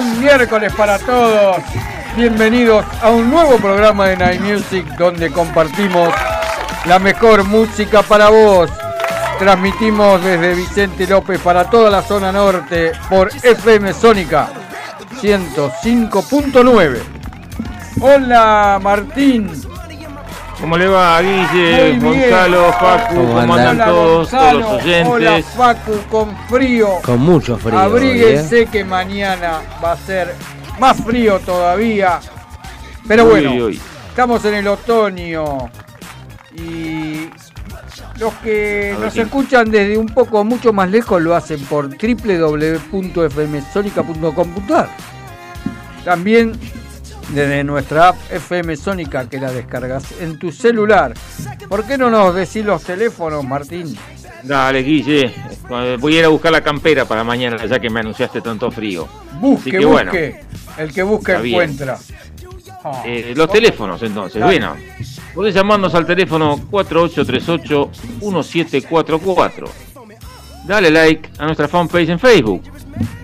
Buen miércoles para todos. Bienvenidos a un nuevo programa de Night Music donde compartimos la mejor música para vos. Transmitimos desde Vicente López para toda la zona norte por FM Sónica 105.9. Hola Martín. ¿Cómo le va, Guille. Gonzalo, Facu? ¿Cómo ¿Cómo andan? Hola, todos, todos Gonzalo. los oyentes? Hola Facu con frío. Con mucho frío. hoy, Abríguense ¿eh? que mañana va a ser más frío todavía. Pero Uy, bueno, uy. estamos en el otoño y los que nos escuchan desde un poco mucho más lejos lo hacen por www.fmsonica.com.ar. También desde nuestra app FM Sónica que la descargas en tu celular. ¿Por qué no nos decís los teléfonos, Martín? Dale, Guille. eh, Voy a ir a buscar la campera para mañana, ya que me anunciaste tanto frío. Busque, Así que bueno. busque. El que busca encuentra. Ah. Eh, los teléfonos, entonces. Dale. Bueno, podés llamarnos al teléfono 4838-1744. Dale like a nuestra fanpage en Facebook,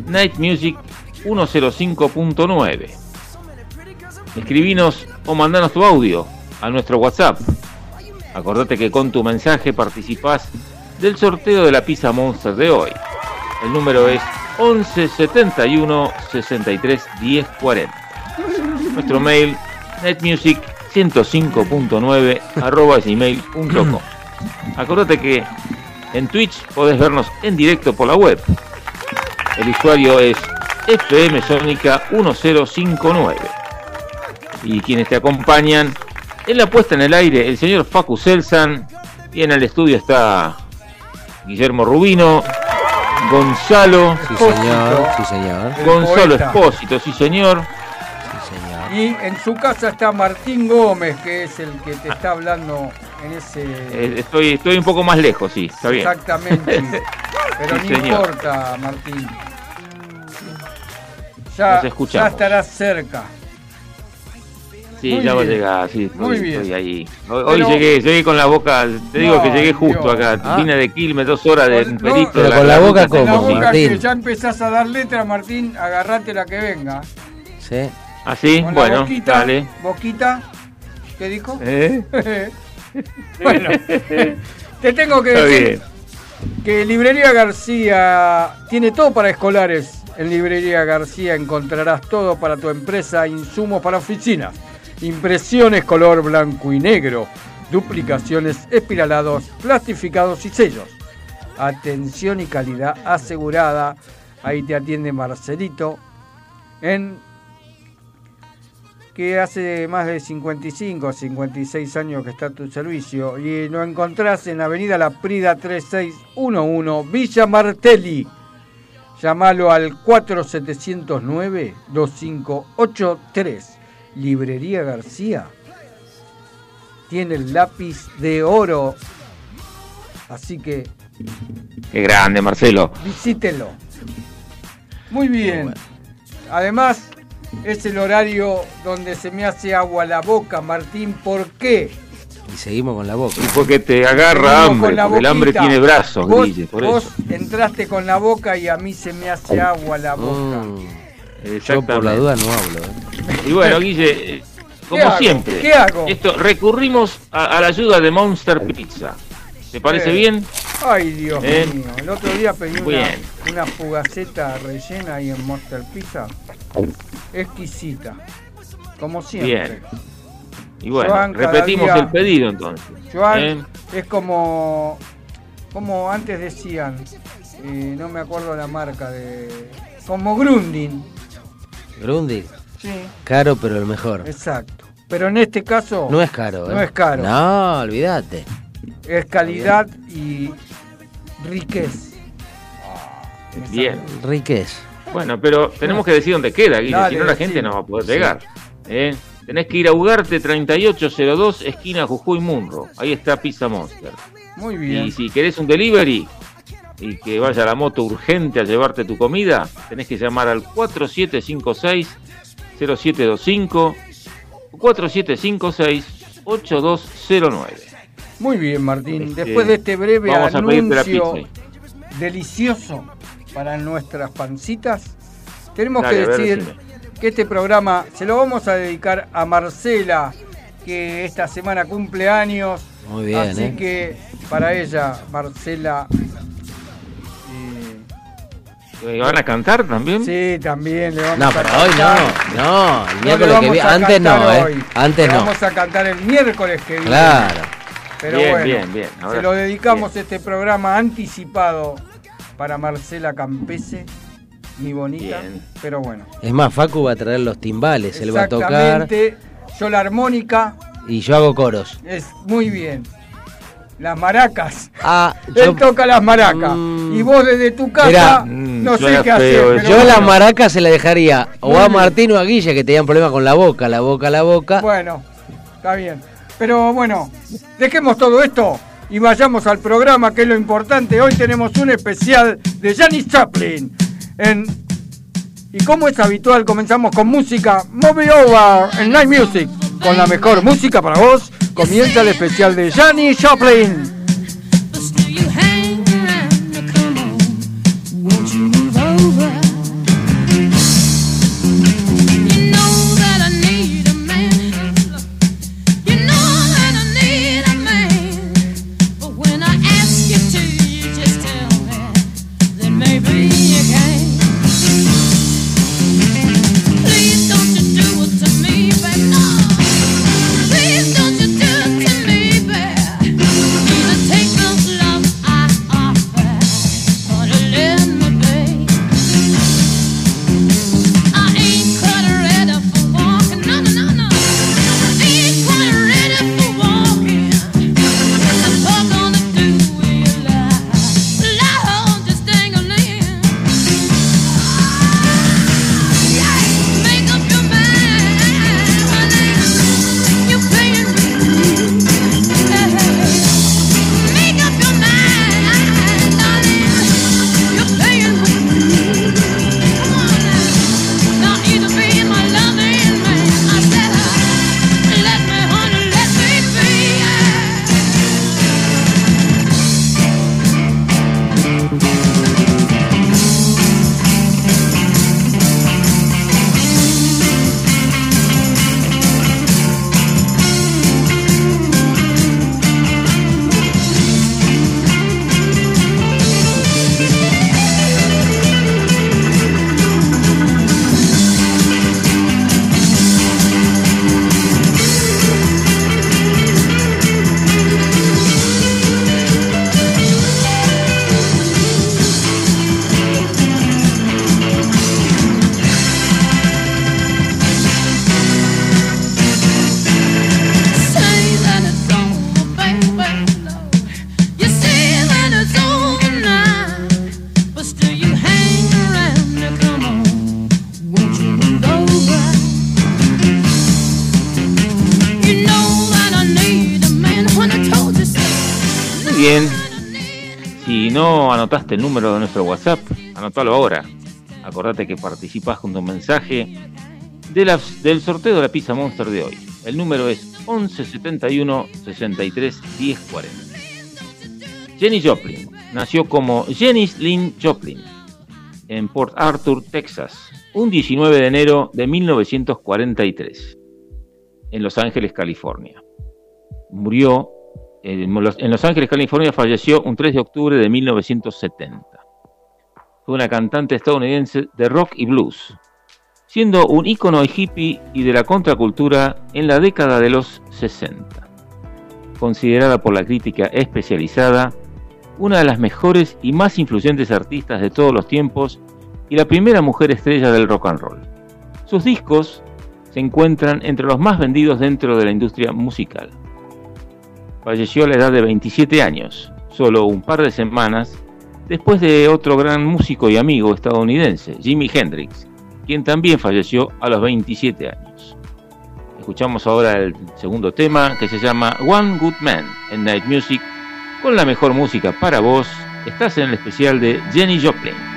Night Music 105.9. Escribinos o mandanos tu audio a nuestro WhatsApp. Acordate que con tu mensaje participás del sorteo de la pizza Monster de hoy. El número es 11 71 63 10 40. Nuestro mail netmusic 105.9 arroba gmail.com. Acordate que en Twitch podés vernos en directo por la web. El usuario es FM Sónica 1059. Y quienes te acompañan en la puesta en el aire, el señor Facu Selsan. Y en el estudio está Guillermo Rubino, Gonzalo, Sí, señor. Sí, señor. El Gonzalo. Espósito, sí señor. Sí, señor. Y en su casa está Martín Gómez, que es el que te está hablando en ese. Eh, estoy, estoy un poco más lejos, sí, está bien. Exactamente. Pero Sí, no señor. importa, Martín. Ya, Nos escuchamos. ya estarás cerca. Sí, Muy ya va a bien. llegar, sí, estoy, Muy bien. estoy ahí. Hoy, hoy Pero- llegué, llegué con la boca, te digo No, que llegué justo Dios. acá. Ah. Vine de Quilmes, dos horas de Con- no, perito. pero con la boca ruta En la ¿Cómo, boca Martín? que ya empezás a dar letra, Martín, agarrate la que venga. Sí. ¿Ah, sí? Con la Bueno, boquita, dale. Boquita. ¿Qué dijo? ¿Eh? bueno, te tengo que decir bien. que Librería García tiene todo para escolares. En Librería García encontrarás todo para tu empresa, insumos para oficinas, impresiones color blanco y negro, duplicaciones, espiralados, plastificados y sellos. Atención y calidad asegurada. Ahí te atiende Marcelito que hace más de 55 o 56 años que está a tu servicio y lo encontrás en Avenida La Prida 3611 Villa Martelli. Llámalo al 4709-2583. Librería García tiene el lápiz de oro. Así que Qué grande, Marcelo. visítelo. Muy bien. Además, es el horario donde se me hace agua la boca, Martín. ¿Por qué? Y seguimos con la boca. Y porque te agarra hambre, con la porque el hambre tiene brazos, Vos, Guille, por vos eso. entraste con la boca y a mí se me hace agua la boca. Mm, yo por la duda no hablo. ¿eh? Y bueno, Guille, eh, como siempre, ¿Qué hago? esto recurrimos a, a la ayuda de Monster Pizza. ¿Te parece Eh, bien? Ay, Dios Eh. mío. El otro día pedí una, una fugaceta rellena ahí en Monster Pizza. Exquisita. Como siempre. Bien. Y bueno, Joan, repetimos día- el pedido entonces. Joan, ¿eh? es como, como antes decían, eh, no me acuerdo la marca de, como Grunding. Grundy. Sí, Caro, pero el mejor. exacto. Pero en este caso No es caro, ¿eh? No es caro. No, olvídate. es calidad y riquez. Bien. Riquez. Bueno, pero tenemos que decir dónde queda, Guille, si no la gente no va a poder llegar. ¿eh? Tenés que ir a Ugarte 3802, esquina Jujuy Munro. Ahí está Pizza Monster. Muy bien. Y si querés un delivery y que vaya la moto urgente a llevarte tu comida, tenés que llamar al 4756-0725 o 4756-8209. Muy bien, Martín. Este, Después de este breve anuncio pizza. delicioso para nuestras pancitas, tenemos Dale, que ver, decir que este programa se lo vamos a dedicar a Marcela, que esta semana cumple años. Muy bien, Así ¿eh? que para ella, Marcela. ¿Y ¿Van a cantar también? sí, también le vamos No, a pero cantar. hoy no. No, el No le miércoles que viene. Antes no, ¿eh? hoy. Antes Le no. Vamos a cantar el miércoles que viene. Claro. Pero Bien, bueno, bien, bien. Ahora se lo dedicamos Bien. este programa anticipado para Marcela Campese, mi bonita. Bien. Pero bueno. Es más, Facu va a traer los timbales, él va a tocar Exactamente. Yo la armónica y yo hago coros. es muy bien. Las maracas. Ah, Él yo, toca las maracas. Mm. y vos desde tu casa Mirá. No sé qué hacer. yo bueno. la maraca se la dejaría o a. Martín o a Guille que tenían problemas con la boca, la boca, la boca. Bueno, está bien. Pero bueno, dejemos todo esto y vayamos al programa, que es lo importante. Hoy tenemos un especial de Janis Chaplin. En- y como es habitual, comenzamos con música Movie Over en Night Music. Con la mejor música para vos, comienza el especial de Janis Joplin. No anotaste el número de nuestro WhatsApp, anotalo ahora. Acordate que participás con tu mensaje del sorteo de la pizza Monster de hoy. El número es 1171 63 1040. Jenny Joplin nació como Jenny Lynn Joplin en Port Arthur, Texas, un 19 de enero de 1943, en Los Ángeles, California. Murió en Los Ángeles, California, falleció un 3 de octubre de 1970. Fue una cantante estadounidense de rock y blues, siendo un ícono hippie y de la contracultura en la década de los 60. Considerada por la crítica especializada una de las mejores y más influyentes artistas de todos los tiempos y la primera mujer estrella del rock and roll. Sus discos se encuentran entre los más vendidos dentro de la industria musical. Falleció a la edad de 27 años, solo un par de semanas después de otro gran músico y amigo estadounidense, Jimi Hendrix, quien también falleció a los 27 años. Escuchamos ahora el segundo tema que se llama One Good Man en Night Music con la mejor música para vos. Estás en el especial de Jenny Joplin.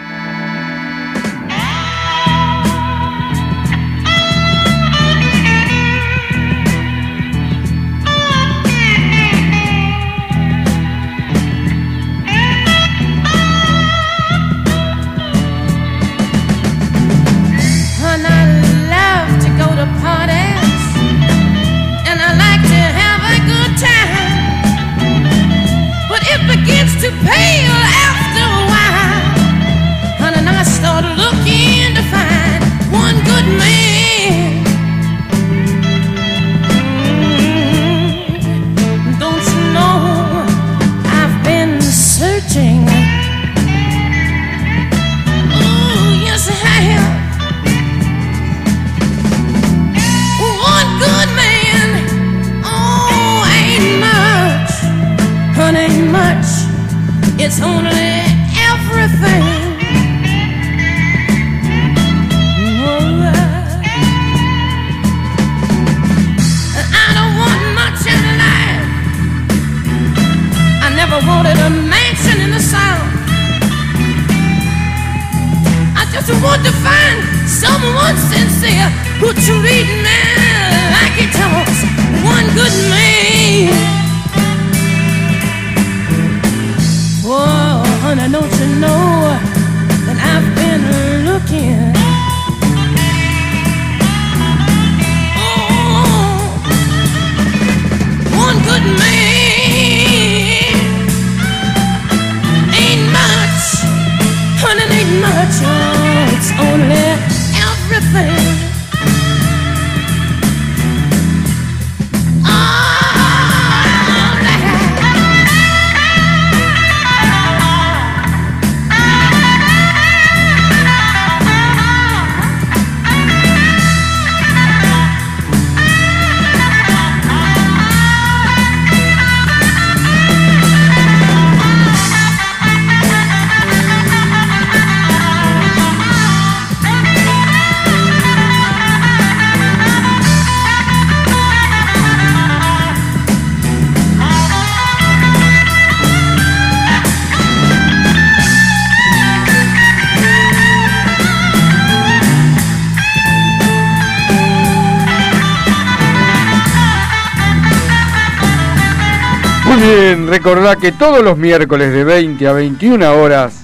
Recordá que todos los miércoles de 20 a 21 horas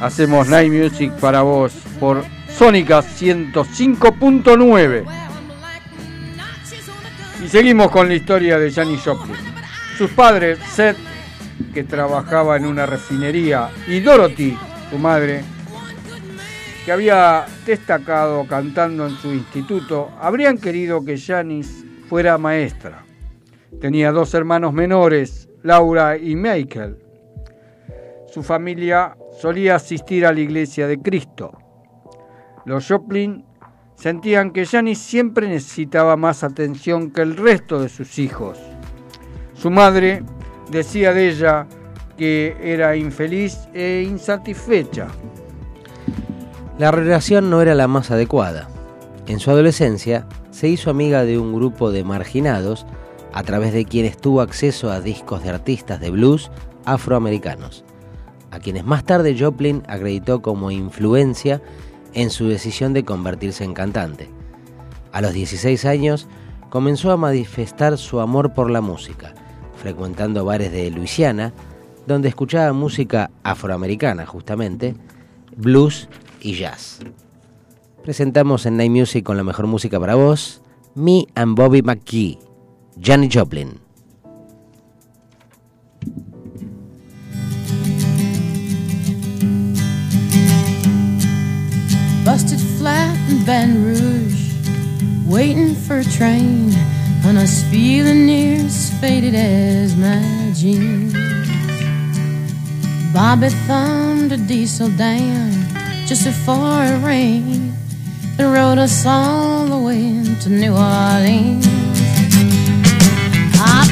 hacemos Night Music para vos por Sónica 105.9. Y seguimos con la historia de Janis Joplin. Sus padres, Seth, que trabajaba en una refinería, y Dorothy, su madre, que había destacado cantando en su instituto, habrían querido que Janis fuera maestra. Tenía dos hermanos menores, Laura y Michael. Su familia solía asistir a la iglesia de Cristo. Los Joplin sentían que Janis siempre necesitaba más atención que el resto de sus hijos. Su madre decía de ella que era infeliz e insatisfecha. La relación no era la más adecuada. En su adolescencia se hizo amiga de un grupo de marginados a través de quienes tuvo acceso a discos de artistas de blues afroamericanos, a quienes más tarde Joplin acreditó como influencia en su decisión de convertirse en cantante. A los 16 años comenzó a manifestar su amor por la música, frecuentando bares de Luisiana, donde escuchaba música afroamericana justamente, blues y jazz. Presentamos en Night Music con la mejor música para vos, Me and Bobby McGee, Janis Joplin. busted flat in Baton Rouge, waiting for a train, and I was feeling near as faded as my jeans. Bobby thumbed a diesel down just before it rained and rode us all the way to New Orleans.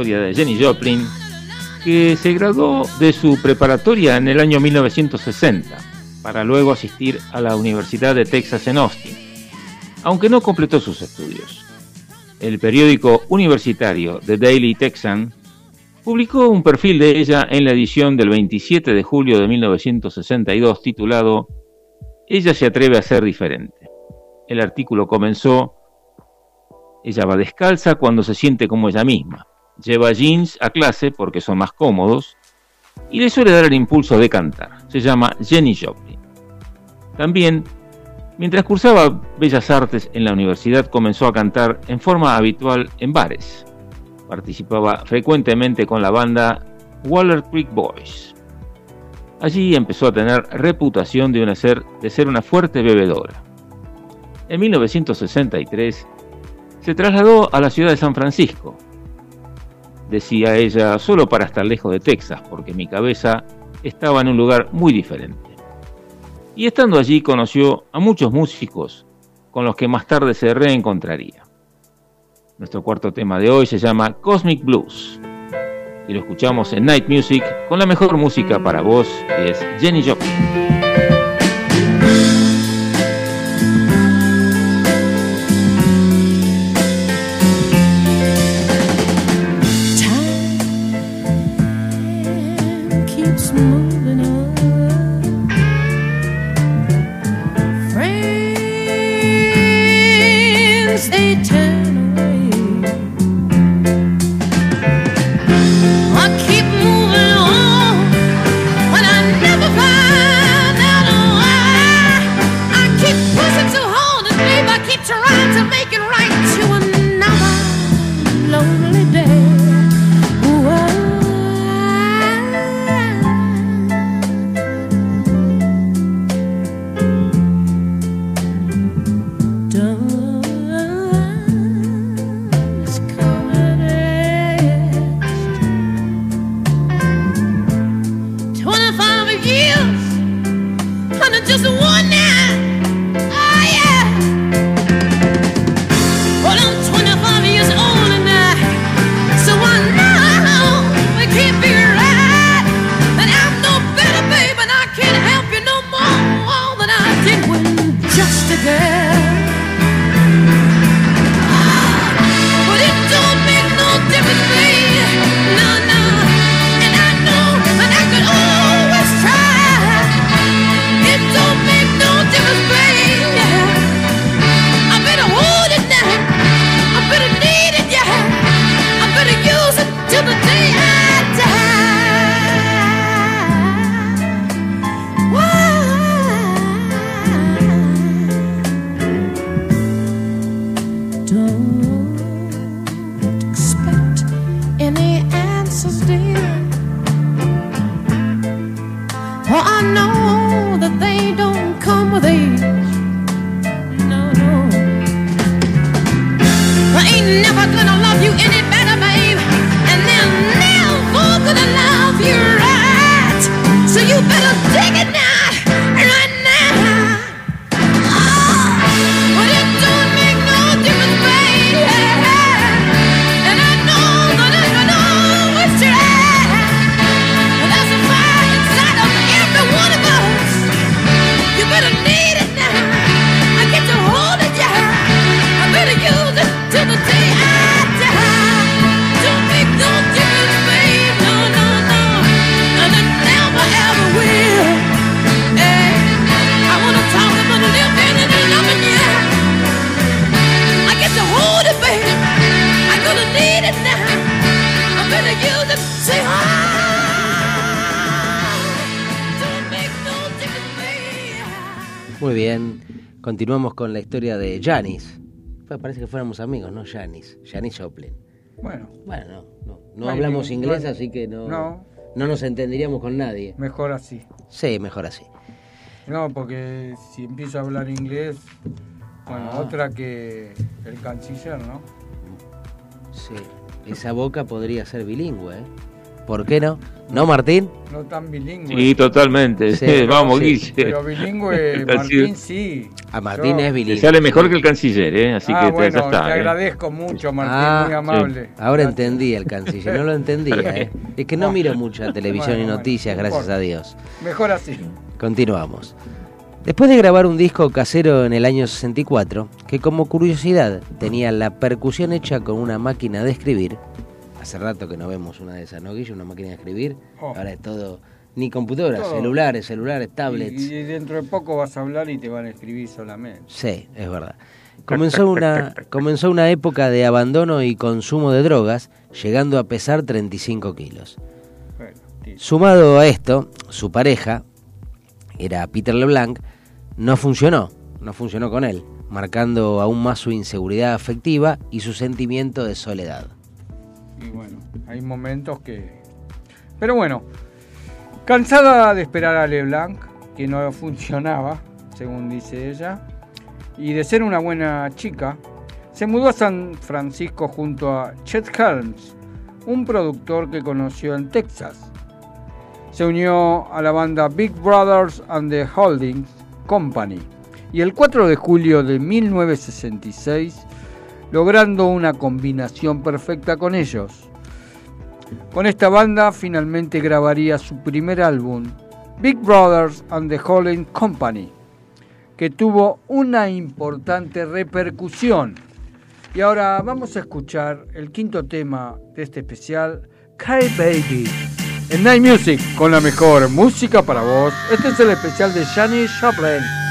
historia de Jenny Joplin, que se graduó de su preparatoria en el año 1960, para luego asistir a la Universidad de Texas en Austin, aunque no completó sus estudios. El periódico universitario The Daily Texan publicó un perfil de ella en la edición del 27 de julio de 1962 titulado Ella se atreve a ser diferente. El artículo comenzó ella va descalza cuando se siente como ella misma. Lleva jeans a clase porque son más cómodos y le suele dar el impulso de cantar. Se llama Jenny Joplin. También, mientras cursaba Bellas Artes en la universidad, comenzó a cantar en forma habitual en bares. Participaba frecuentemente con la banda Waller Creek Boys. Allí empezó a tener reputación de, ser, de ser una fuerte bebedora. En 1963 se trasladó a la ciudad de San Francisco. Decía ella, solo para estar lejos de Texas, porque mi cabeza estaba en un lugar muy diferente. Y estando allí conoció a muchos músicos con los que más tarde se reencontraría. Nuestro cuarto tema de hoy se llama Cosmic Blues. Y lo escuchamos en Night Music con la mejor música para vos, que es Jenny Joplin. Continuamos con la historia de Janis. Pues parece que fuéramos amigos, ¿no? Janis, Janis Joplin. Bueno, Bueno, no, no, hablamos inglés, así que no, no. no nos entenderíamos con nadie. mejor así. Sí, mejor así. No, porque si empiezo a hablar inglés, bueno, Ah. otra que el canciller, ¿no? Sí, esa boca podría ser bilingüe, ¿eh? ¿Por qué no? ¿No, Martín? No tan bilingüe. Sí, totalmente. Sí, Vamos, sí. Guille. Pero bilingüe. Martín sí. A Martín Yo- es Te bilingüe. sale mejor que el canciller, ¿eh? Así ah, que bueno, ya está. te ¿eh? agradezco mucho, Martín, Ah, muy amable. Ahora Gracias. entendí el canciller, no lo entendía, ¿eh? Es que no Bueno. miro mucha televisión Bueno, y noticias, no gracias a Dios. Mejor así. Continuamos. Después de grabar un disco casero en el año 64, que como curiosidad tenía la percusión hecha con una máquina de escribir, hace rato que no vemos una de esas, ¿no, Guillo? Una máquina de escribir, Oh. ahora es todo, ni computadoras, Todo. celulares, celulares, tablets. Y, y dentro de poco vas a hablar y te van a escribir solamente. Sí, es verdad. Comenzó una, comenzó una época de abandono y consumo de drogas, llegando a pesar 35 kilos. Bueno. Sumado a esto, su pareja, era Peter LeBlanc, no funcionó, no funcionó con él, marcando aún más su inseguridad afectiva y su sentimiento de soledad. Y bueno, hay momentos que... Pero bueno, cansada de esperar a LeBlanc, que no funcionaba, según dice ella, y de ser una buena chica, se mudó a San Francisco junto a Chet Helms, un productor que conoció en Texas. Se unió a la banda Big Brothers and the Holdings Company y el 4 de julio de 1966 logrando una combinación perfecta con ellos. Con esta banda finalmente grabaría su primer álbum, Big Brothers and the Holding Company, que tuvo una importante repercusión. Y ahora vamos a escuchar el quinto tema de este especial, Kai Baby, en Night Music, con la mejor música para vos. Este es el especial de Janis Joplin.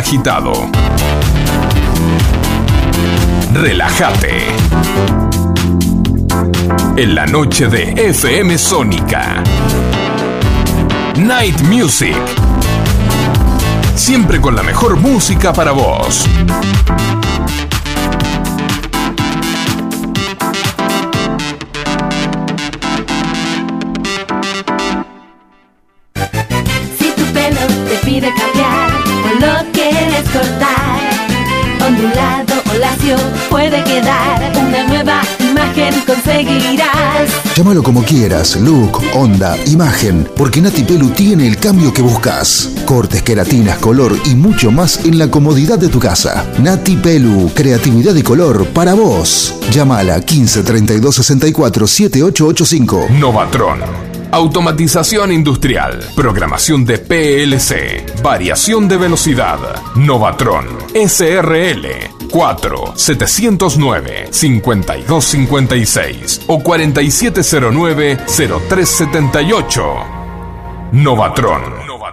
Agitado, relájate. En la noche de FM Sónica. Night Music. Siempre con la mejor música para vos. Llámalo como quieras, look, onda, imagen, porque Nati Pelu tiene el cambio que buscas. Cortes, queratinas, color y mucho más en la comodidad de tu casa. Nati Pelu, creatividad y color para vos. Llámala 15 32 64 7885. Novatron. Automatización industrial. Programación de PLC. Variación de velocidad. Novatron. SRL. 4 709 5256 o 4709 0378. Novatron.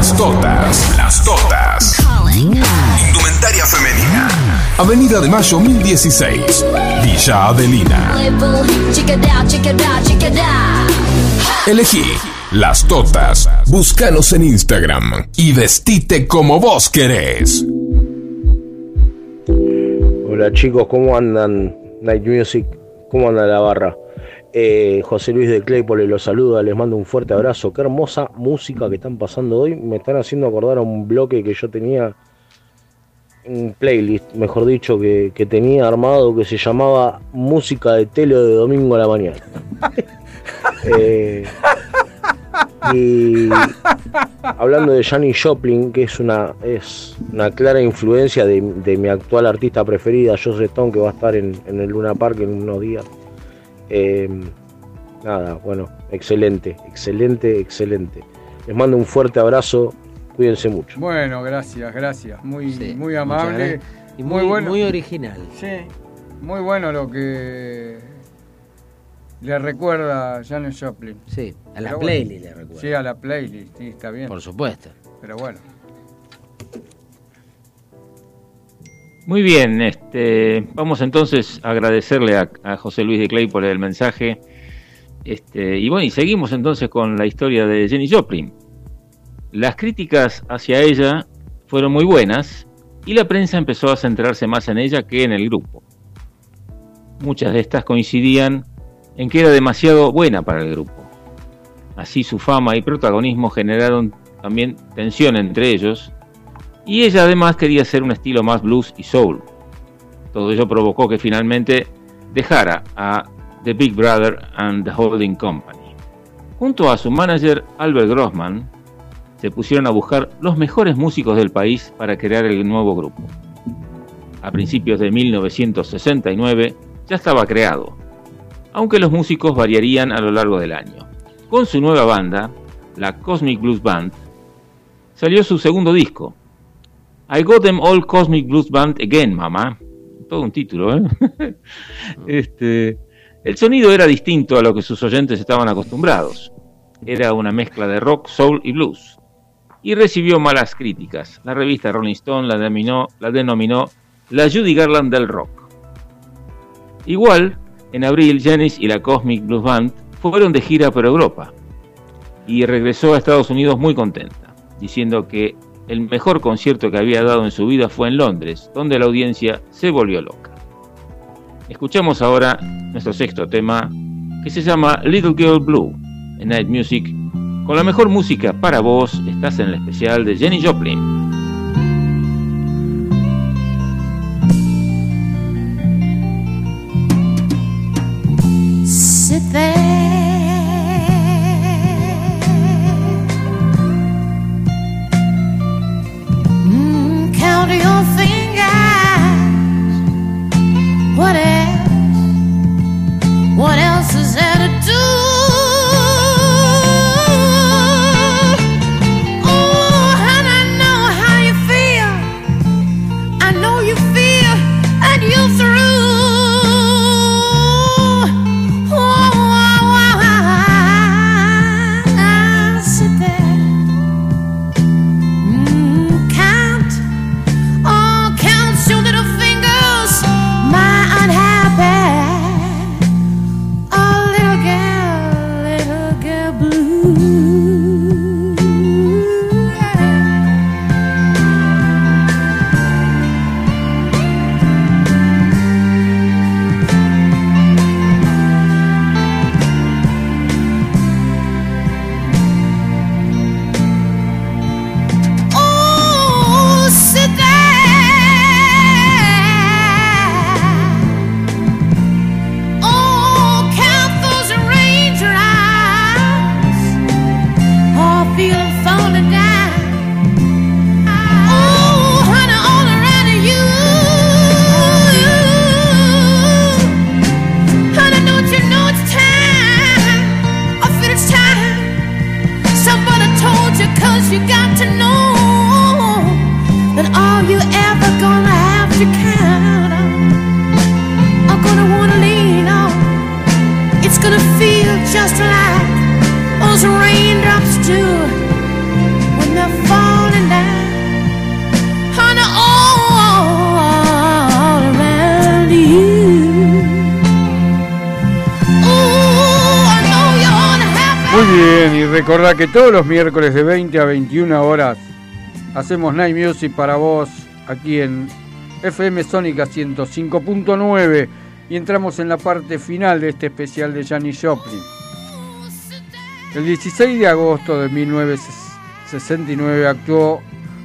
Las totas, las totas. Indumentaria femenina. Avenida de Mayo 1016, Villa Adelina. Elegí las totas. Búscanos en Instagram y vestite como vos querés. Hola chicos, ¿cómo andan? Night Music, ¿cómo anda la barra? Eh, José Luis de Claypole los saluda, les mando un fuerte abrazo. Qué hermosa música que están pasando hoy. Me están haciendo acordar a un bloque que yo tenía, un playlist, mejor dicho, que, que tenía armado que se llamaba Música de Tele de Domingo a la Mañana. Eh, y hablando de Janis Joplin, que es una, es una clara influencia de, de mi actual artista preferida, Joseph Stone, que va a estar en, en el Luna Park en unos días. Eh, nada, bueno, excelente, excelente, excelente. Les mando un fuerte abrazo, cuídense mucho. Bueno, gracias, gracias. Muy, Sí, muy amable. Y muy, bueno. muy original. Sí, muy bueno lo que le recuerda a Janis Joplin. Sí, a la Pero bueno. playlist le recuerdo. Sí, a la playlist, sí, está bien. Por supuesto. Pero bueno. Muy bien, este, vamos entonces a agradecerle a, a José Luis de Claypole el mensaje. Este, y bueno, y seguimos entonces con la historia de Jenny Joplin. Las críticas hacia ella fueron muy buenas y la prensa empezó a centrarse más en ella que en el grupo. Muchas de estas coincidían en que era demasiado buena para el grupo. Así su fama y protagonismo generaron también tensión entre ellos y ella además quería hacer un estilo más blues y soul. Todo ello provocó que finalmente dejara a The Big Brother and the Holding Company. Junto a su manager Albert Grossman, se pusieron a buscar los mejores músicos del país para crear el nuevo grupo. A principios de 1969 ya estaba creado, aunque los músicos variarían a lo largo del año. Con su nueva banda, la Cosmic Blues Band, salió su segundo disco, I Got Them All Cosmic Blues Band Again, mamá. Todo un título, ¿eh? este, el sonido era distinto a lo que sus oyentes estaban acostumbrados. Era una mezcla de rock, soul y blues. Y recibió malas críticas. La revista Rolling Stone la denominó la, denominó la Judy Garland del rock. Igual, en abril, Janis y la Cosmic Blues Band fueron de gira por Europa y regresó a Estados Unidos muy contenta, diciendo que el mejor concierto que había dado en su vida fue en Londres, donde la audiencia se volvió loca. Escuchamos ahora nuestro sexto tema, que se llama Little Girl Blue, en Night Music. Con la mejor música para vos, estás en el especial de Jenny Joplin. Que todos los miércoles de 20 a 21 horas hacemos Night Music para vos aquí en FM Sónica 105.9 y entramos en la parte final de este especial de Janis Joplin. El 16 de agosto de 1969 actuó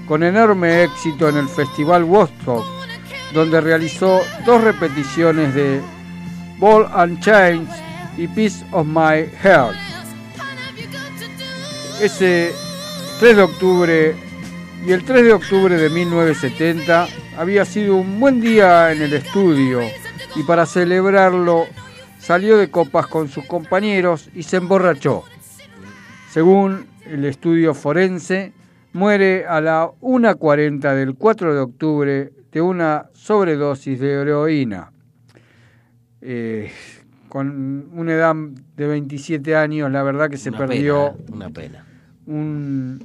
con enorme éxito en el Festival Woodstock, donde realizó dos repeticiones de Ball and Chains y Piece of My Heart. Ese 3 de octubre y el 3 de octubre de 1970 había sido un buen día en el estudio y para celebrarlo salió de copas con sus compañeros y se emborrachó. Según el estudio forense, muere a la 1.40 del 4 de octubre de una sobredosis de heroína. Eh, con una edad de 27 años, la verdad que se Una perdió pena, una pena. Un,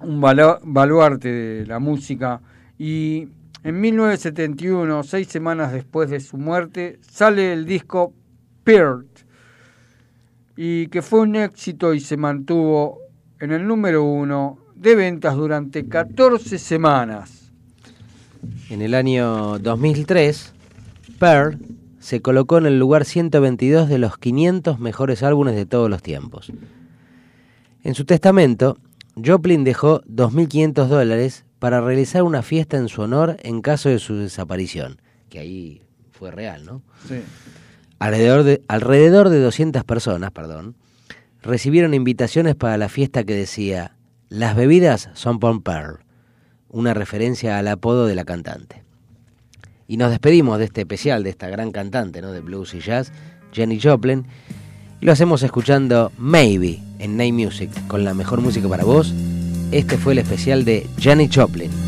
un baluarte de la música y en 1971, seis semanas después de su muerte, sale el disco Peart y que fue un éxito y se mantuvo en el número uno de ventas durante 14 semanas. En el año 2003, Pearl se colocó en el lugar 122 de los 500 mejores álbumes de todos los tiempos. En su testamento, Joplin dejó 2.500 dólares para realizar una fiesta en su honor en caso de su desaparición, que ahí fue real, ¿no? Sí. Alrededor de, alrededor de 200 personas, perdón, recibieron invitaciones para la fiesta que decía Las bebidas son por Pearl, una referencia al apodo de la cantante. Y nos despedimos de este especial, de esta gran cantante ¿no? de blues y jazz, Jenny Joplin, y lo hacemos escuchando Maybe en Night Music, con la mejor música para vos. Este fue el especial de Jenny Joplin.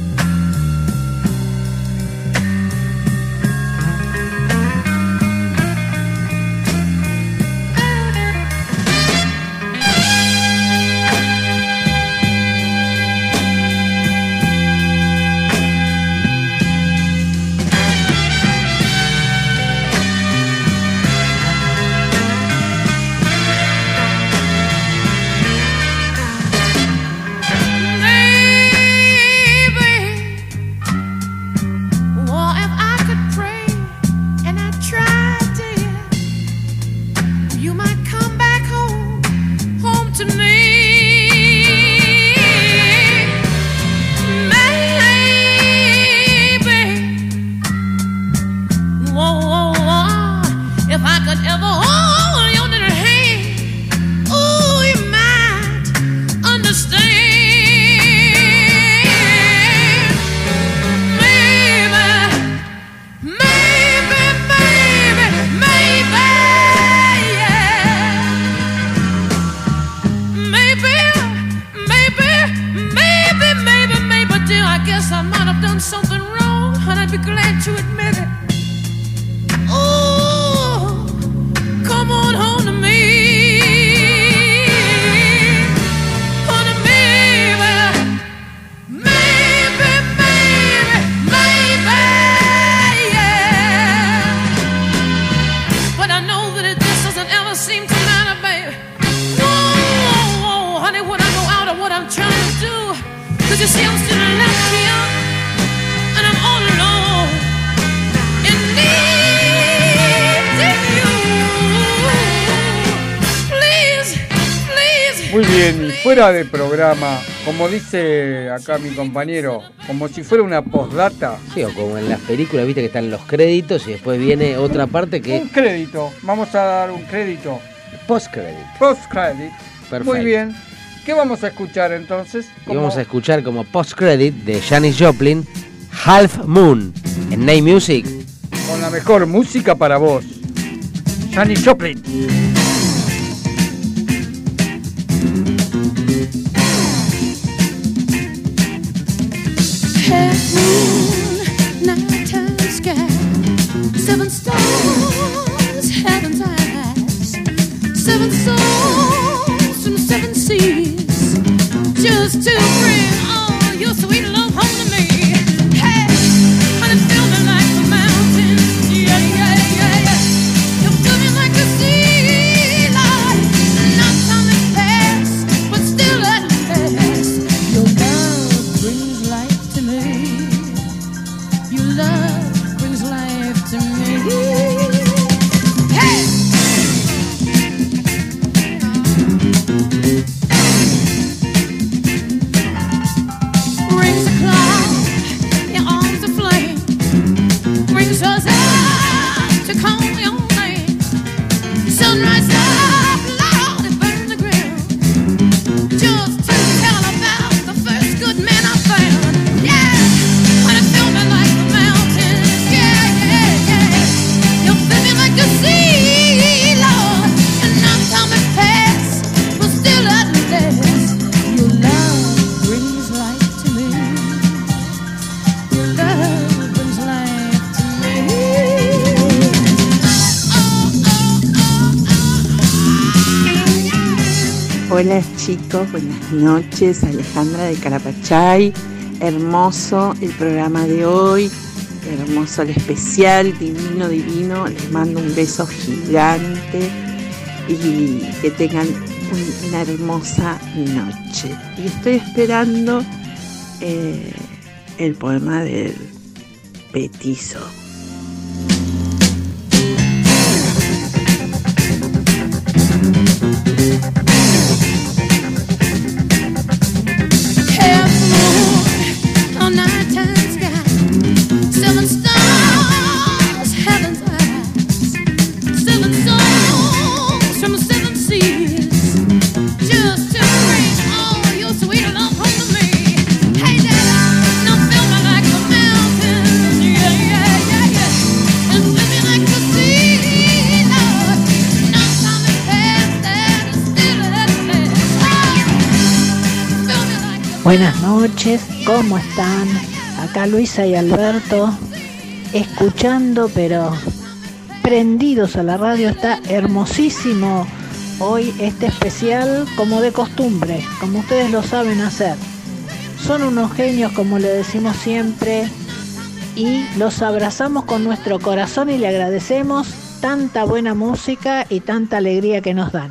Dice acá mi compañero, como si fuera una postdata, Sí, o como en las películas, viste que están los créditos y después viene otra parte que un crédito. Vamos a dar un crédito. post-credit. Post-credit. Perfecto. Muy bien. ¿Qué vamos a escuchar entonces? Y vamos a escuchar como post-credit de Janis Joplin, Half Moon, en Name Music. Con la mejor música para vos. Janis Joplin. Buenas noches. Alejandra de Carapachay. Hermoso el programa de hoy. Hermoso el especial. Divino, divino. Les mando un beso gigante. Y que tengan un- una hermosa noche. Y estoy esperando eh, el poema del petizo. ¿Cómo están? Acá Luisa y Alberto, escuchando pero prendidos a la radio, está hermosísimo hoy este especial como de costumbre, como ustedes lo saben hacer. Son unos genios como le decimos siempre y los abrazamos con nuestro corazón y le agradecemos tanta buena música y tanta alegría que nos dan.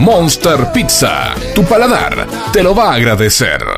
Monster Pizza, tu paladar te lo va a agradecer.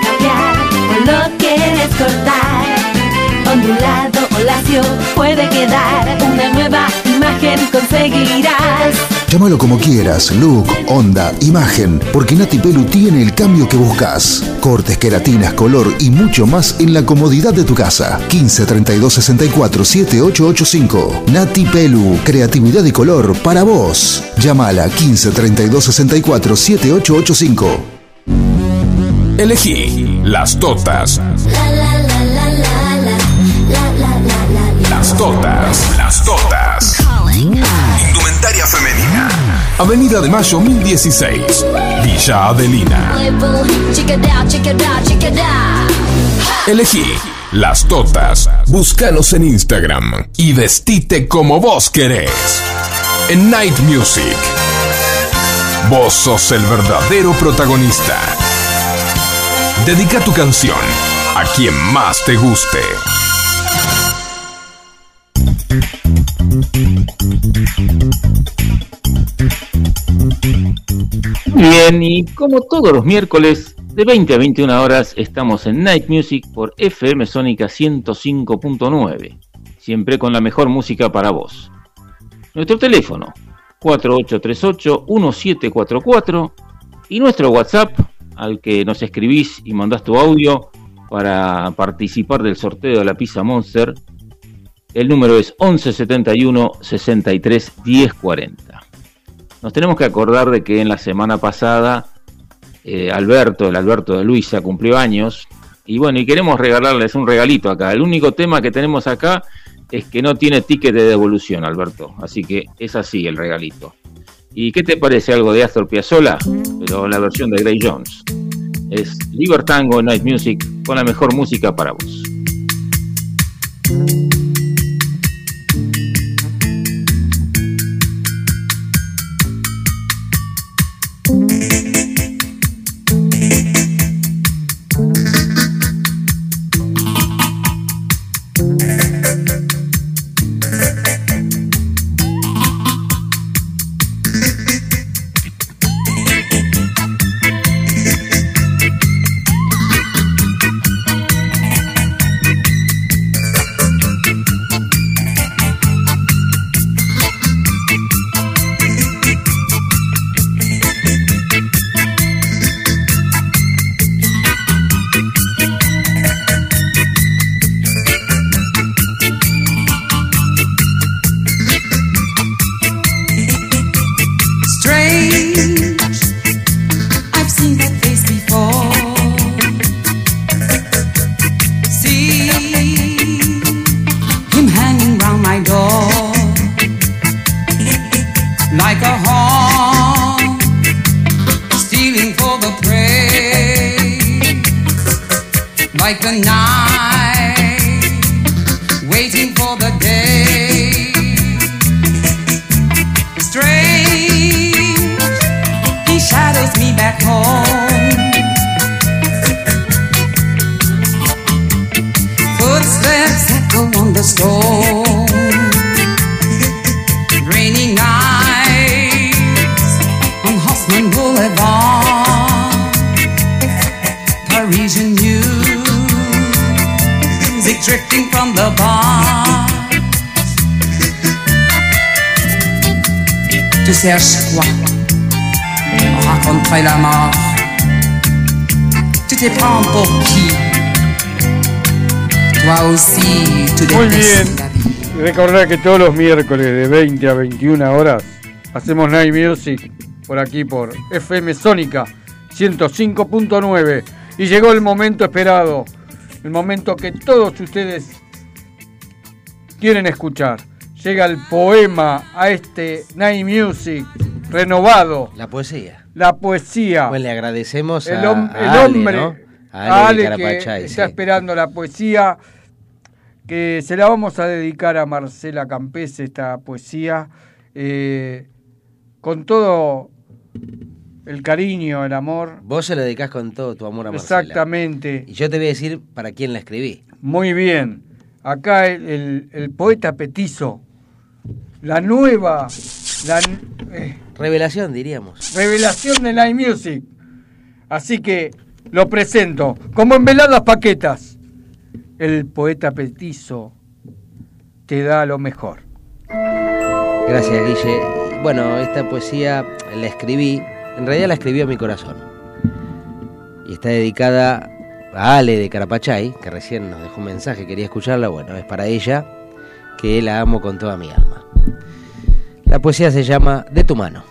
Cambiar o lo quieres cortar, ondulado o lacio puede quedar una nueva imagen conseguirás. Llámalo como quieras, look, onda, imagen, porque Nati Pelu tiene el cambio que buscas. Cortes, queratinas, color y mucho más en la comodidad de tu casa. 15 32 64 7885. Nati Pelu, creatividad y color para vos. Llámala 15 32 64 7885. Elegí las totas. Las totas. Las totas. Indumentaria femenina. Avenida de Mayo 1016. Villa Adelina. Elegí las totas. Búscanos en Instagram y vestite como vos querés. En Night Music. Vos sos el verdadero protagonista. Dedica tu canción a quien más te guste. Bien, y como todos los miércoles, de 20 a 21 horas, estamos en Night Music por FM Sónica 105.9. Siempre con la mejor música para vos. Nuestro teléfono, 4838-1744. Y nuestro WhatsApp, al que nos escribís y mandás tu audio para participar del sorteo de la pizza Monster. El número es 1171 63 1040. Nos tenemos que acordar de que en la semana pasada eh, Alberto, el Alberto de Luisa, cumplió años. Y bueno, y queremos regalarles un regalito acá. El único tema que tenemos acá es que no tiene ticket de devolución, Alberto. Así que es así el regalito. ¿Y qué te parece algo de Astor Piazzolla? Pero la versión de Gray Jones. Es Libertango Night Music con la mejor música para vos. Like a night, cherches quoi Rencontrer la mort. Tu te prends pour qui Toi aussi, tu Muy bien. Recordar que todos los miércoles de 20 a 21 horas hacemos Night Music por aquí por FM Sónica 105.9 y llegó el momento esperado, el momento que todos ustedes quieren escuchar. Llega el poema a este Night Music renovado. La poesía. La poesía. Pues le agradecemos el, a, hom- a el Ale, hombre, ¿no? a Ale que está sí. esperando la poesía, que se la vamos a dedicar a Marcela Campese, esta poesía, eh, con todo el cariño, el amor. Vos se lo dedicás con todo tu amor a Marcela. Exactamente. Y yo te voy a decir para quién la escribí. Muy bien. Acá el, el- el poeta petizo, la nueva la, eh, Revelación, diríamos. revelación de Night Music. Así que lo presento como en veladas paquetas. El poeta petizo te da lo mejor. Gracias, Guille. Bueno, esta poesía la escribí, en realidad la escribió a mi corazón. Y está dedicada a Ale de Carapachay, que recién nos dejó un mensaje, quería escucharla. Bueno, es para ella, que la amo con toda mi alma. La poesía se llama De tu mano.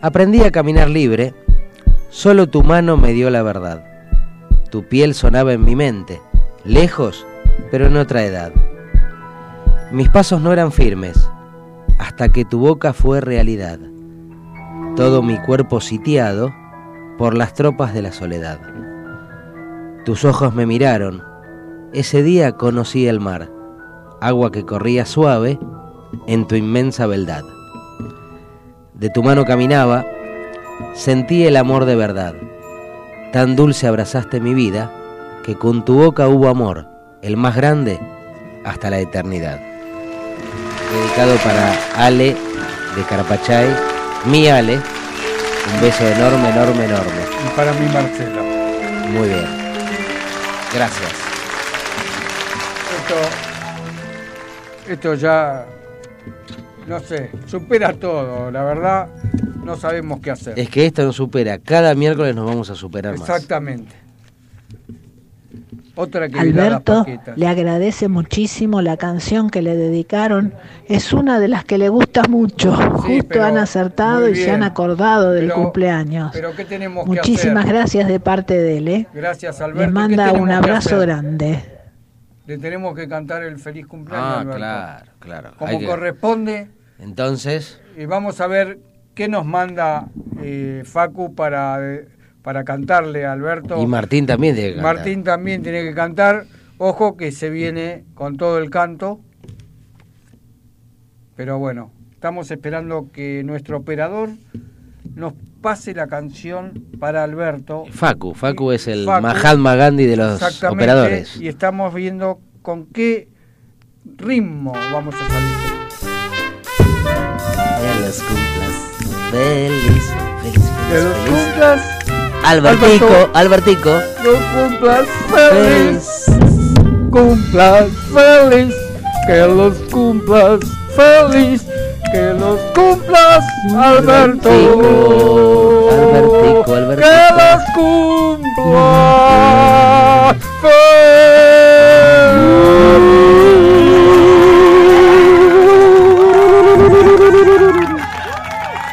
Aprendí a caminar libre, solo tu mano me dio la verdad. Tu piel sonaba en mi mente, lejos, pero en otra edad. Mis pasos no eran firmes, hasta que tu boca fue realidad. Todo mi cuerpo sitiado por las tropas de la soledad. Tus ojos me miraron, ese día conocí el mar, agua que corría suave en tu inmensa beldad. De tu mano caminaba, sentí el amor de verdad. Tan dulce abrazaste mi vida, que con tu boca hubo amor, el más grande, hasta la eternidad dedicado para Ale de Carapachay, mi Ale. Un beso enorme, enorme, enorme. Y para mí, Marcela. Muy bien. Gracias. Esto, esto ya, no sé, supera todo. La verdad, no sabemos qué hacer. Es que esto nos supera. Cada miércoles nos vamos a superar más. Exactamente. Otra que Alberto le agradece muchísimo la canción que le dedicaron. Es una de las que le gusta mucho. Justo han acertado y se han acordado del Pero- cumpleaños. Pero ¿qué tenemos Muchísimas que hacer? gracias de parte de él. ¿eh? Gracias, Alberto. Le ¿Qué manda un abrazo grande. Le tenemos que cantar el feliz cumpleaños. Ah, Alberto. claro, claro. Como que- corresponde. Entonces, Y vamos a ver qué nos manda eh, Facu para, para cantarle a Alberto. y Martín también tiene que cantar. Martín también tiene que cantar. Ojo que se viene con todo el canto. Pero bueno, estamos esperando que nuestro operador nos pase la canción para Alberto. Facu, Facu es el Facu. Mahatma Gandhi de los operadores. Y estamos viendo con qué ritmo vamos a salir. Que los cumplas. Feliz, feliz, Que feliz, los cumplas, Albertico. Albertico. los cumplas feliz, cumplas feliz, que los cumplas feliz, que los cumplas Alberto, Albertico, Albertico. que los cumplas.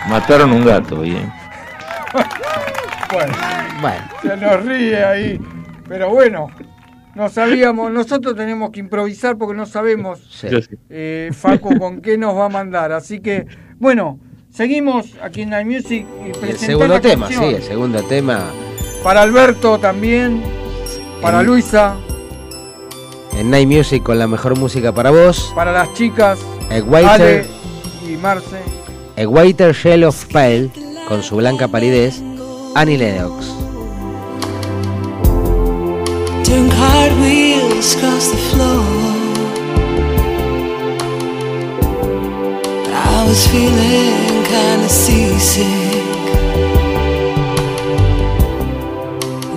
Mataron un gato, bien. Bueno. Bueno. Se nos ríe ahí. Pero bueno, no sabíamos, nosotros tenemos que improvisar porque no sabemos, sí. eh, Facu, con qué nos va a mandar. Así que, bueno, seguimos aquí en Night Music y El segundo la tema, canción. sí, el segundo tema. Para Alberto también, para En- Luisa, En Night Music con la mejor música para vos. para las chicas, Ale Whiter, y Marce. A Whiter Shell of Pale con su blanca palidez. Annie Lennox. Cartwheels across the floor. I was feeling kind of seasick.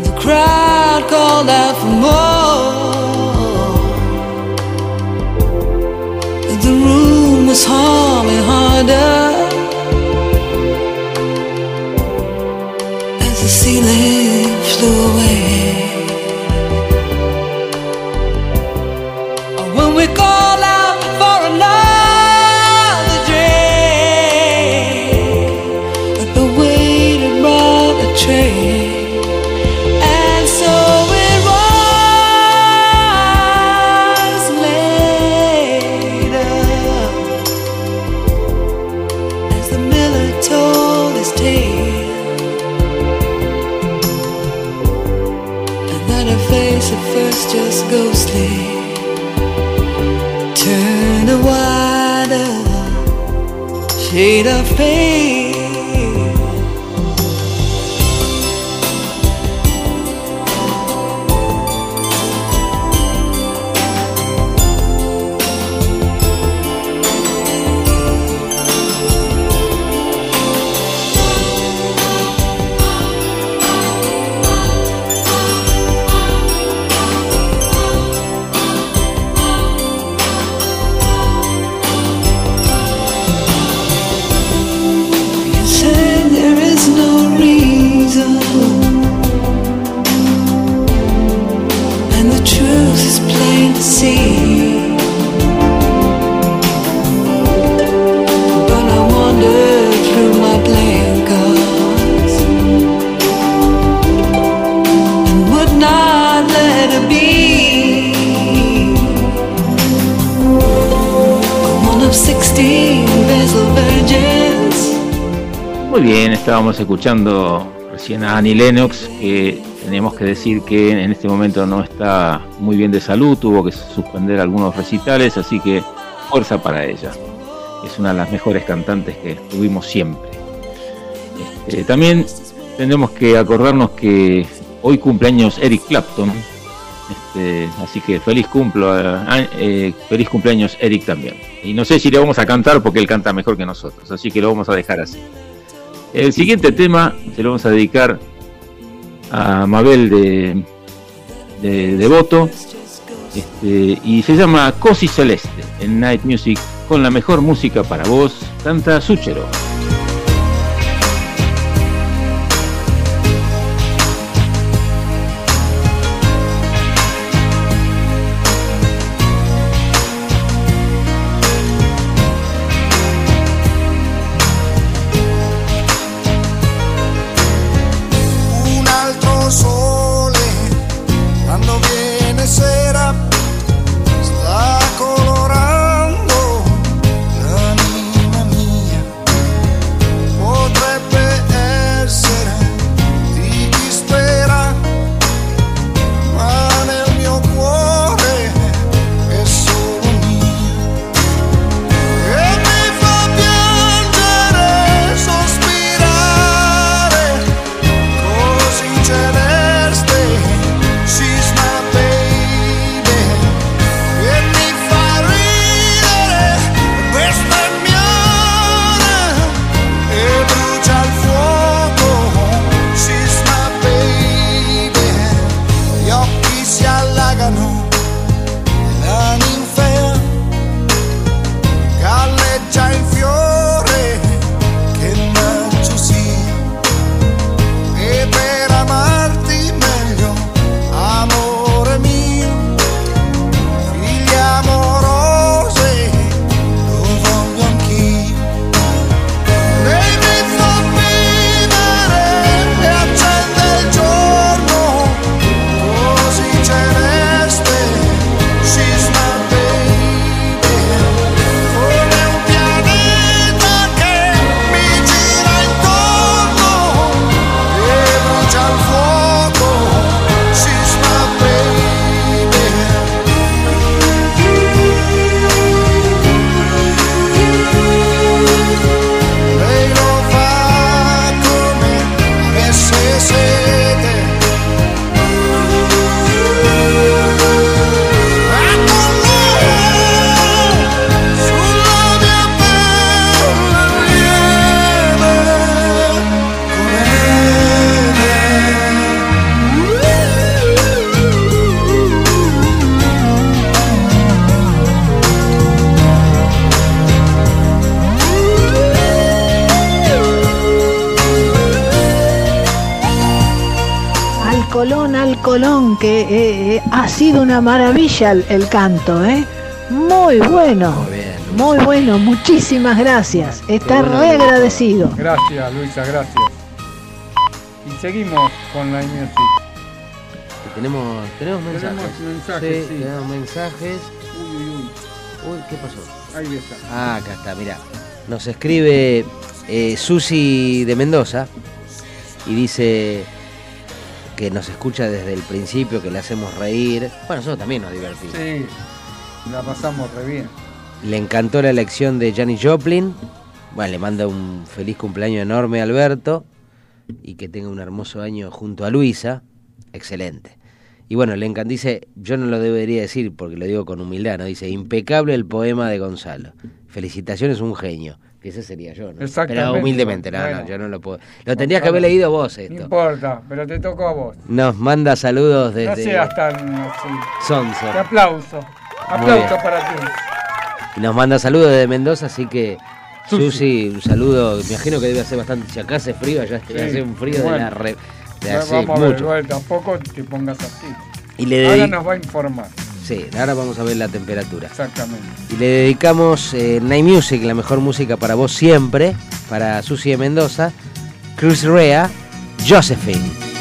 The crowd called out for more. The room was humming harder. face estábamos escuchando recién a Annie Lennox, que tenemos que decir que en este momento no está muy bien de salud, tuvo que suspender algunos recitales, así que fuerza para ella. Es una de las mejores cantantes que tuvimos siempre. Este, también tenemos que acordarnos que hoy cumpleaños Eric Clapton, este, así que feliz cumplo, eh, eh, feliz cumpleaños Eric también. Y no sé si le vamos a cantar porque él canta mejor que nosotros, así que lo vamos a dejar así. El siguiente tema se lo vamos a dedicar a Mabel de, de Devoto este, y se llama Cosi Celeste en Night Music con la mejor música para vos, canta Suchero. Maravilla el, el canto, ¿eh? Muy bueno. Muy bueno, muchísimas gracias. Está re agradecido. Gracias, Luisa, gracias. Y seguimos con la music. Tenemos, tenemos mensajes. Tenemos mensajes, sí. tenemos mensajes. Uy, uy, uy. Uy, ¿qué pasó? Ahí está. Ah, acá está, mira. Nos escribe eh, Susi de Mendoza y dice que nos escucha desde el principio, que le hacemos reír. Bueno, nosotros también nos divertimos. Sí, la pasamos re bien. Le encantó la elección de Janis Joplin Bueno, le manda un feliz cumpleaños enorme a Alberto y que tenga un hermoso año junto a Luisa. Excelente. Y bueno, le encanta, dice, yo no lo debería decir porque lo digo con humildad, ¿no? Dice, impecable el poema de Gonzalo. Felicitaciones, un genio. Que ese sería yo, ¿no? Exactamente. Pero humildemente, no, Bueno. no, yo no lo puedo. Lo tendrías que haber leído vos No esto. importa, pero te tocó a vos. Nos manda saludos No desde seas tan así. Sonso. Te aplauso. Aplauso para ti. Y nos manda saludos desde Mendoza, así que Susi. Susi, un saludo. Me imagino que debe hacer bastante. Si acá hace frío, allá Sí, hace un frío de la re- de hace Vamos a ver, tampoco te pongas así. Y le Ahora nos va a informar. Sí, ahora vamos a ver la temperatura. Exactamente. Y le dedicamos eh, Night Music, la mejor música para vos siempre, para Susi de Mendoza, Cruz Rea, Josephine.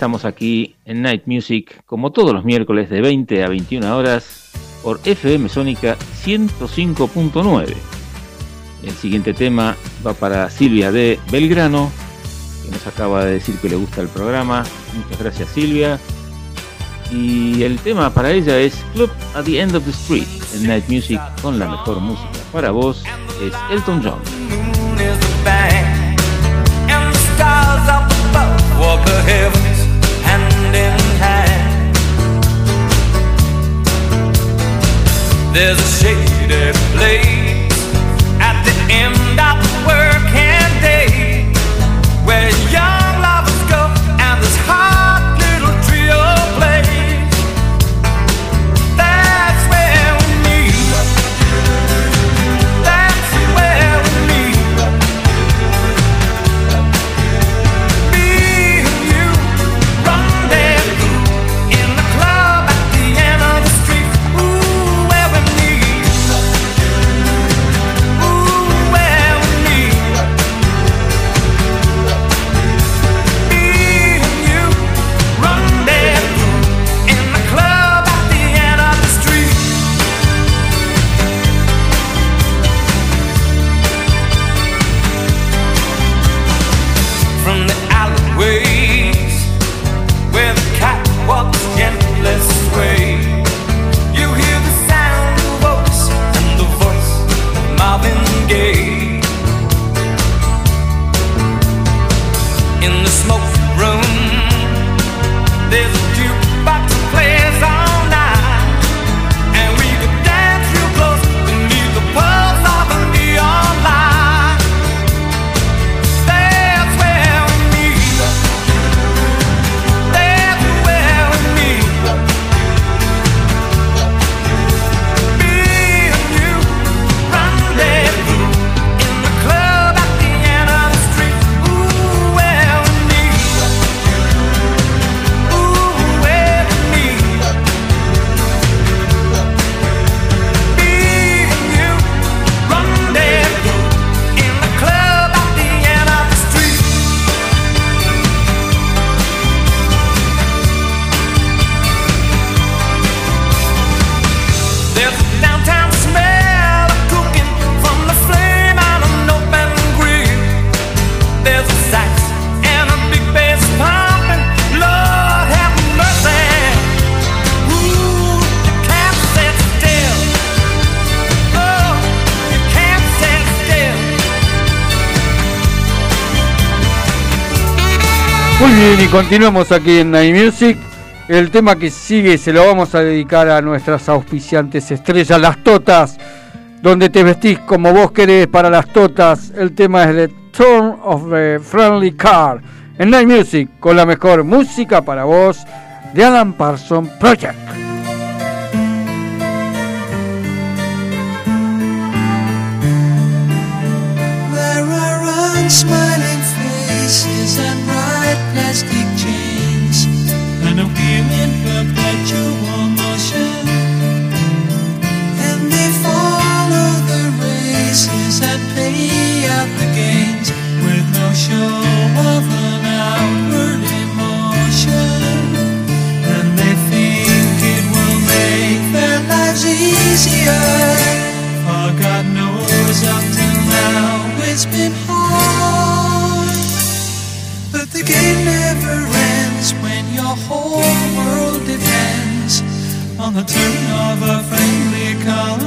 Estamos aquí en Night Music, como todos los miércoles de 20 a 21 horas, por FM Sónica 105.9. El siguiente tema va para Silvia de Belgrano, que nos acaba de decir que le gusta el programa. Muchas gracias Silvia. Y el tema para ella es Club at the End of the Street en Night Music con la mejor música. Para vos es Elton John. There's a shaded place at the end of the working continuamos aquí en Night Music. El tema que sigue se lo vamos a dedicar a nuestras auspiciantes estrellas, las Totas, donde te vestís como vos querés para las Totas. El tema es The Turn of the Friendly Car en Night Music, con la mejor música para vos de Alan Parson Project. Bright plastic chains, and a in perpetual motion. And they follow the races and pay out the gains with no show on the turn of a friendly card.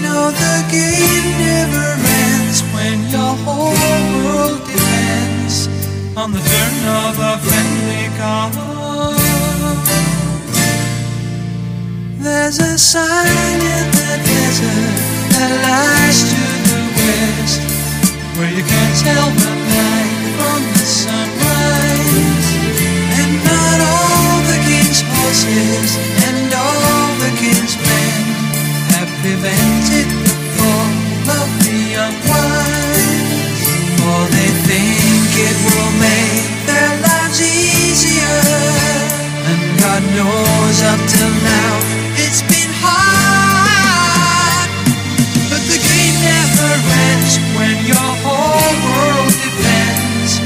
No, the game never ends when your whole world depends on the turn of a friendly card. There's a sign in the desert that lies to the west, where you can't tell the horses and all the king's men have prevented the fall of the unwise. For they think it will make their lives easier. And God knows up till now it's been hard. But the game never ends when your whole world depends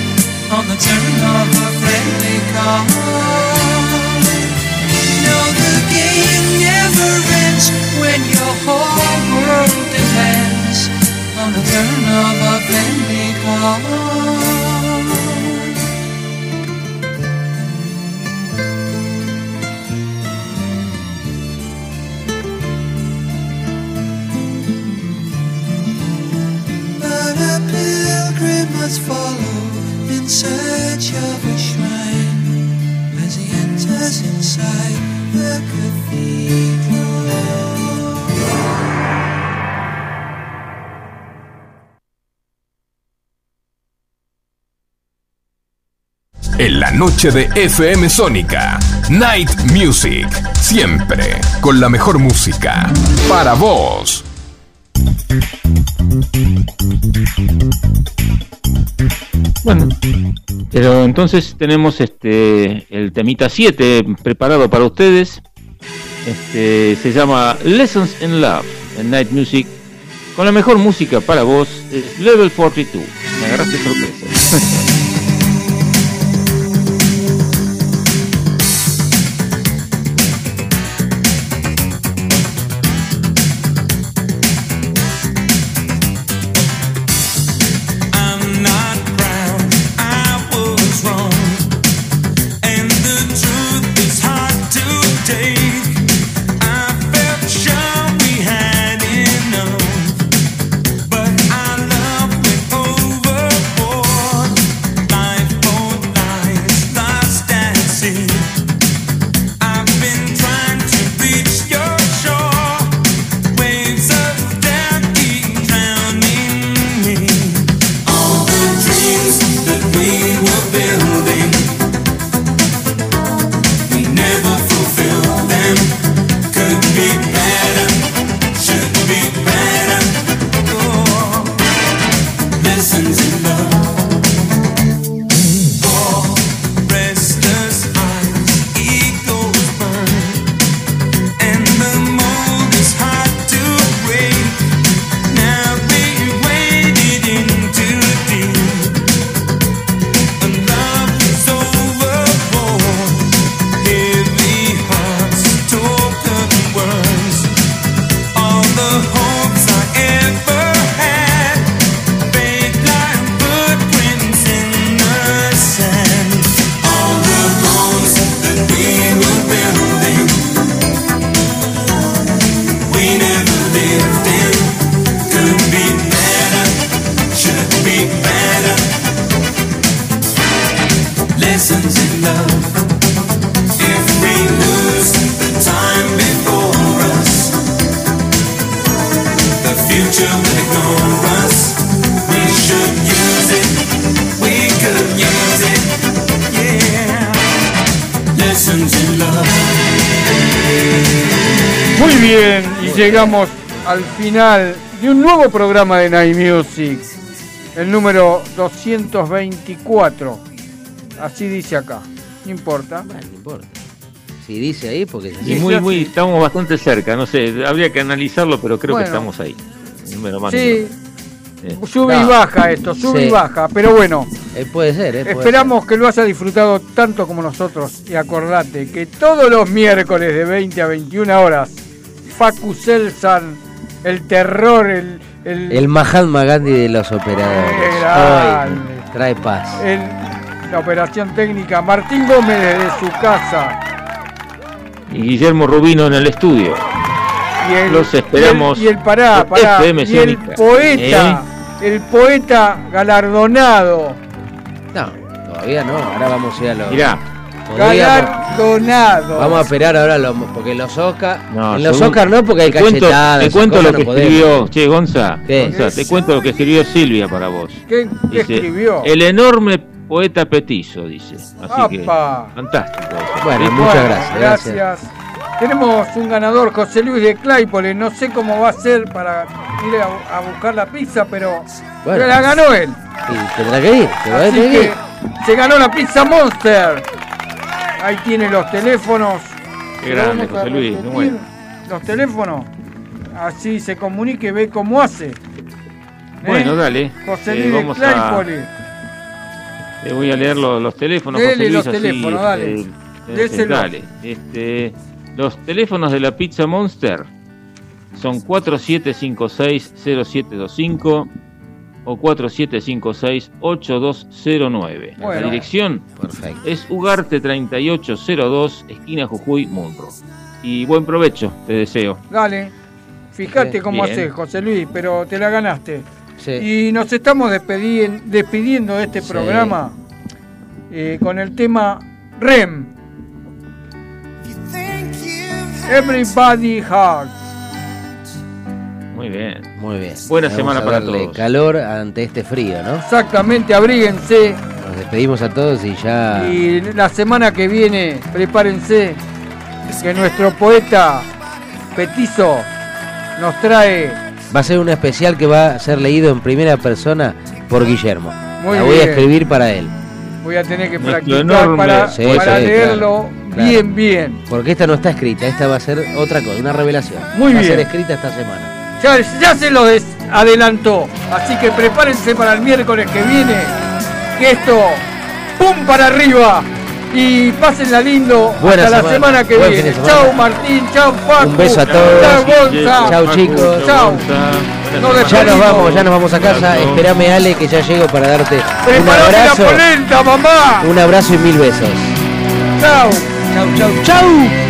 on the turn of a friendly card. World depends on the turn of a card. But a pilgrim must follow in search of a noche de FM Sónica, Night Music, siempre con la mejor música para vos. Bueno, pero entonces tenemos este el temita 7 preparado para ustedes. Este se llama Lessons in Love en Night Music. Con la mejor música para vos es Level 42. Me agarraste sorpresa. Muy bien, y llegamos al final de un nuevo programa de Night Music, el número 224. Así dice acá, no importa. No importa. Si dice ahí, porque... Estamos bastante cerca, no sé, habría que analizarlo, pero creo que estamos ahí. Número más. Sí, número. sube y baja esto, sube Sí. y baja, pero bueno, Eh, puede ser, eh, puede esperamos que lo hayas disfrutado tanto como nosotros y acordate que todos los miércoles de 20 a 21 horas, Facu Selsan, el terror, el, el. El Mahatma Gandhi de los operadores. Hoy trae paz. el- la operación técnica, Martín Gómez desde su casa. Y Guillermo Rubino en el estudio. Y el, Los esperamos Y el, y el pará, por pará, FM y el poeta, el poeta galardonado. No, todavía no. Ahora vamos a ir a los. Mirá, Galardonado. Vamos a esperar ahora los, porque los Oscar. No, en los según- Oscar no, porque hay te cuento, cachetadas. te cuento lo no que podemos. escribió, che, Gonza, ¿Qué? Gonza, te cuento lo que escribió Silvia para vos. ¿Qué, qué Dice, escribió? El enorme poeta petizo, dice. Así que, fantástico. eso. Bueno, Sí, muchas Bueno, gracias, gracias. gracias. Tenemos un ganador, José Luis de Claypole. No sé cómo va a ser para ir a, a buscar la pizza, pero Bueno. pero la ganó él. Y tendrá que ir. te va a Así tener que ir. se ganó la pizza Monster. Ahí tiene los teléfonos. Qué grande, José Luis, muy bueno. Los teléfonos. Así se comunique y ve cómo hace. ¿Eh? Bueno, dale. José Eh, Luis de vamos a, Claypole. te voy a leer lo- los teléfonos, Dele José Luis, los así, teléfonos, dale. eh, eh, dale. Este, los teléfonos de la Pizza Monster son 4756-0725 o 4756-8209. La Bueno. dirección Perfecto. es Ugarte 3802, esquina Jujuy, Munro. Y buen provecho, te deseo. Dale. Fíjate cómo Bien. haces, José Luis, pero te la ganaste. Sí. Y nos estamos despidiendo de este Sí. programa eh, con el tema REM. Everybody Heart. Muy bien. Muy bien. Buena Vamos semana a para darle todos. calor ante este frío, ¿no? Exactamente, abríguense. Nos despedimos a todos y ya. Y la semana que viene, prepárense, que nuestro poeta Petizo nos trae. Va a ser un especial que va a ser leído en primera persona por Guillermo. Muy La voy a bien. escribir para él. Voy a tener que Nuestro practicar enorme para, Sí, para sí, leerlo claro, claro. bien, bien. Porque esta no está escrita, esta va a ser otra cosa, una revelación. Muy va bien. a ser escrita esta semana. Ya, ya se lo adelantó. Así que prepárense para el miércoles que viene. Que esto, ¡pum! para arriba. Y pásenla lindo Buena hasta la semana. que Buen viene. Chao Martín, chao Paco. Un beso a todos. Chao Gonza. Chao, chicos. Chao. Ya nos vamos, ya nos vamos a casa. Abrazo. Espérame, Ale, que ya llego para darte un Preparate la abrazo. polenta, mamá. Un abrazo y mil besos. Chao. Chao, chao, chao. feel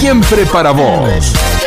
siempre para vos.